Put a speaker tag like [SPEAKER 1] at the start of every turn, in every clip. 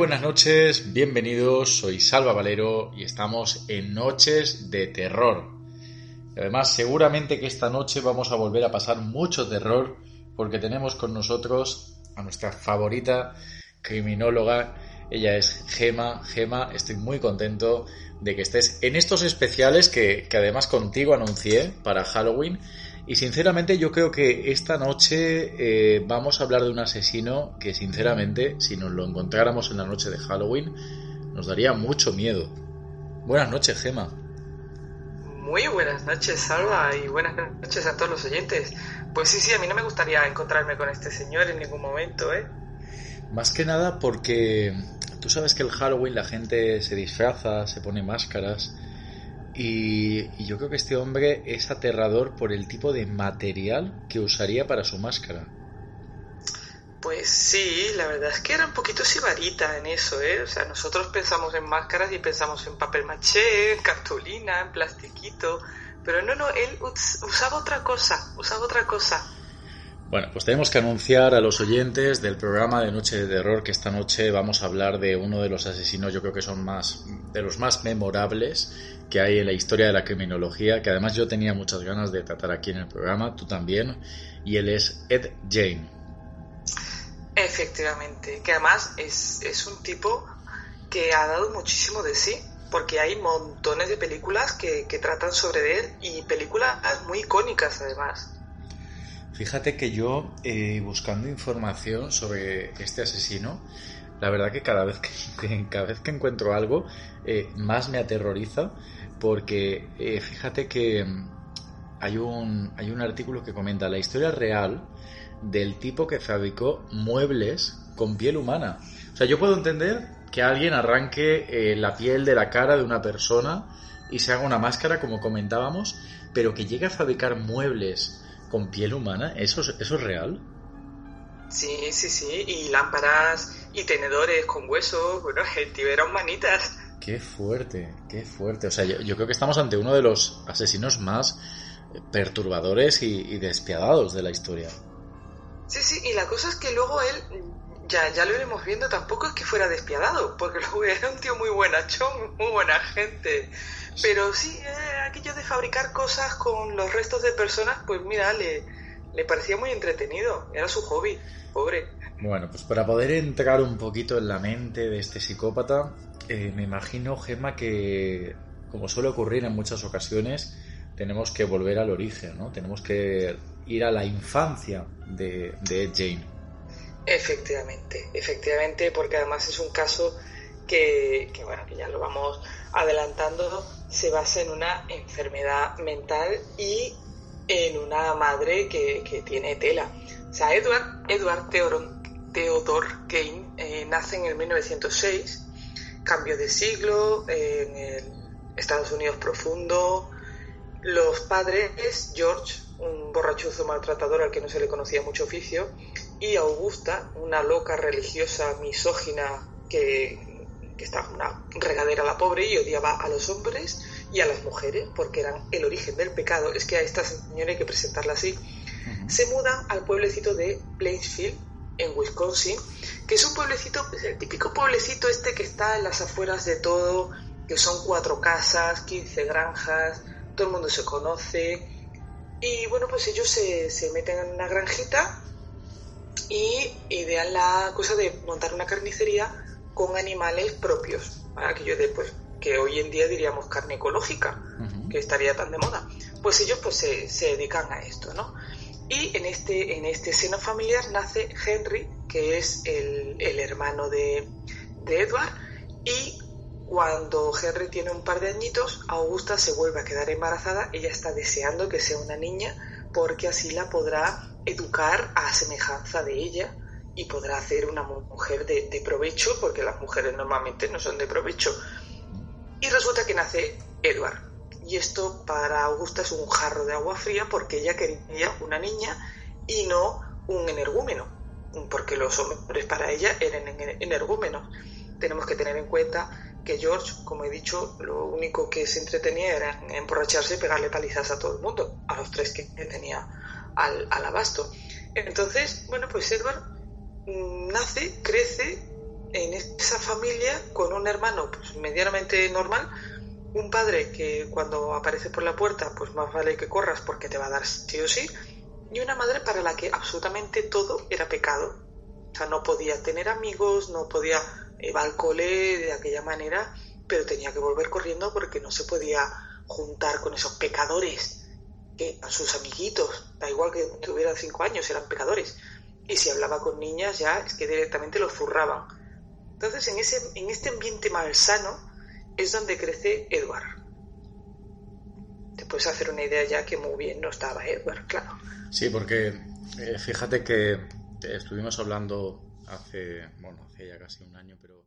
[SPEAKER 1] buenas noches, bienvenidos, soy Salva Valero y estamos en Noches de Terror. Además, seguramente que esta noche vamos a volver a pasar mucho terror porque tenemos con nosotros a nuestra favorita criminóloga. Ella es Gema. Gema, estoy muy contento de que estés en estos especiales que, que además contigo anuncié para Halloween. Y sinceramente yo creo que esta noche eh, vamos a hablar de un asesino que sinceramente si nos lo encontráramos en la noche de Halloween nos daría mucho miedo. Buenas noches, Gema.
[SPEAKER 2] Muy buenas noches, Salva, y buenas noches a todos los oyentes. Pues sí, sí, a mí no me gustaría encontrarme con este señor en ningún momento, ¿eh?
[SPEAKER 1] Más que nada porque tú sabes que el Halloween la gente se disfraza, se pone máscaras. Y, y, yo creo que este hombre es aterrador por el tipo de material que usaría para su máscara.
[SPEAKER 2] Pues sí, la verdad es que era un poquito sibarita en eso, ¿eh? O sea, nosotros pensamos en máscaras y pensamos en papel maché, en cartulina, en plastiquito, pero no, no, él usaba otra cosa, usaba otra cosa.
[SPEAKER 1] Bueno, pues tenemos que anunciar a los oyentes del programa de Noche de Terror que esta noche vamos a hablar de uno de los asesinos, yo creo que son más de los más memorables que hay en la historia de la criminología, que además yo tenía muchas ganas de tratar aquí en el programa, tú también, y él es Ed Jane.
[SPEAKER 2] Efectivamente, que además es, es un tipo que ha dado muchísimo de sí, porque hay montones de películas que, que tratan sobre él y películas muy icónicas además.
[SPEAKER 1] Fíjate que yo, eh, buscando información sobre este asesino, la verdad que cada vez que, cada vez que encuentro algo, eh, más me aterroriza, porque eh, fíjate que hay un, hay un artículo que comenta la historia real del tipo que fabricó muebles con piel humana. O sea, yo puedo entender que alguien arranque eh, la piel de la cara de una persona y se haga una máscara, como comentábamos, pero que llegue a fabricar muebles con piel humana, ¿eso, eso es real?
[SPEAKER 2] Sí, sí, sí, y lámparas y tenedores con huesos, bueno, el tío era humanitas.
[SPEAKER 1] Qué fuerte, qué fuerte. O sea, yo, yo, creo que estamos ante uno de los asesinos más perturbadores y, y, despiadados de la historia.
[SPEAKER 2] Sí, sí, y la cosa es que luego él, ya, ya lo iremos viendo, tampoco es que fuera despiadado, porque luego era un tío muy buenachón, muy buena gente. Pero sí, eh, aquello de fabricar cosas con los restos de personas, pues mira, le, le parecía muy entretenido, era su hobby, pobre.
[SPEAKER 1] Bueno, pues para poder entrar un poquito en la mente de este psicópata, eh, me imagino, Gemma, que como suele ocurrir en muchas ocasiones, tenemos que volver al origen, ¿no? Tenemos que ir a la infancia de, de Ed Jane.
[SPEAKER 2] Efectivamente, efectivamente, porque además es un caso que, que, bueno, que ya lo vamos adelantando, se basa en una enfermedad mental y en una madre que, que tiene tela. O sea, Edward, Edward Theodor, Theodore Kane eh, nace en el 1906, cambio de siglo, en Estados Unidos profundo. Los padres, George, un borrachuzo maltratador al que no se le conocía mucho oficio, y Augusta, una loca religiosa misógina que, que estaba una regadera a la pobre y odiaba a los hombres y a las mujeres porque eran el origen del pecado. Es que a esta señora hay que presentarla así. Uh -huh. Se mudan al pueblecito de Plainsfield, en Wisconsin, que es un pueblecito, pues, el típico pueblecito este que está en las afueras de todo, que son cuatro casas, 15 granjas, todo el mundo se conoce. Y bueno, pues ellos se, se meten en una granjita y idean la cosa de montar una carnicería con animales propios, aquello de pues que hoy en día diríamos carne ecológica, uh -huh. que estaría tan de moda. Pues ellos pues se, se, dedican a esto, ¿no? Y en este, en este seno familiar nace Henry, que es el, el hermano de, de, Edward, y Cuando Henry tiene un par de añitos, Augusta se vuelve a quedar embarazada. Ella está deseando que sea una niña porque así la podrá educar a semejanza de ella y podrá hacer una mujer de, de provecho, porque las mujeres normalmente no son de provecho. Y resulta que nace Edward. Y esto para Augusta es un jarro de agua fría porque ella quería una niña y no un energúmeno, porque los hombres para ella eran energúmenos. Tenemos que tener en cuenta que George, como he dicho, lo único que se entretenía era emborracharse y pegarle palizas a todo el mundo, a los tres que tenía al, al abasto. Entonces, bueno, pues Edward mm, nace, crece en esa familia con un hermano pues, medianamente normal, un padre que cuando aparece por la puerta, pues más vale que corras porque te va a dar sí o sí, y una madre para la que absolutamente todo era pecado. O sea, no podía tener amigos, no podía ir al cole de aquella manera, pero tenía que volver corriendo porque no se podía juntar con esos pecadores, que a sus amiguitos, da igual que tuvieran cinco años, eran pecadores. Y si hablaba con niñas ya es que directamente lo zurraban. Entonces, en, ese, en este ambiente malsano, es donde crece Edward. Te puedes hacer una idea ya que muy bien no estaba Edward, claro.
[SPEAKER 1] Sí, porque eh, fíjate que estuvimos hablando hace, bueno, hace ya casi un año, pero...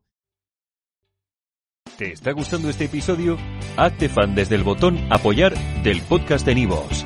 [SPEAKER 3] ¿Te está gustando este episodio? Hazte fan desde el botón apoyar del podcast de Nivos.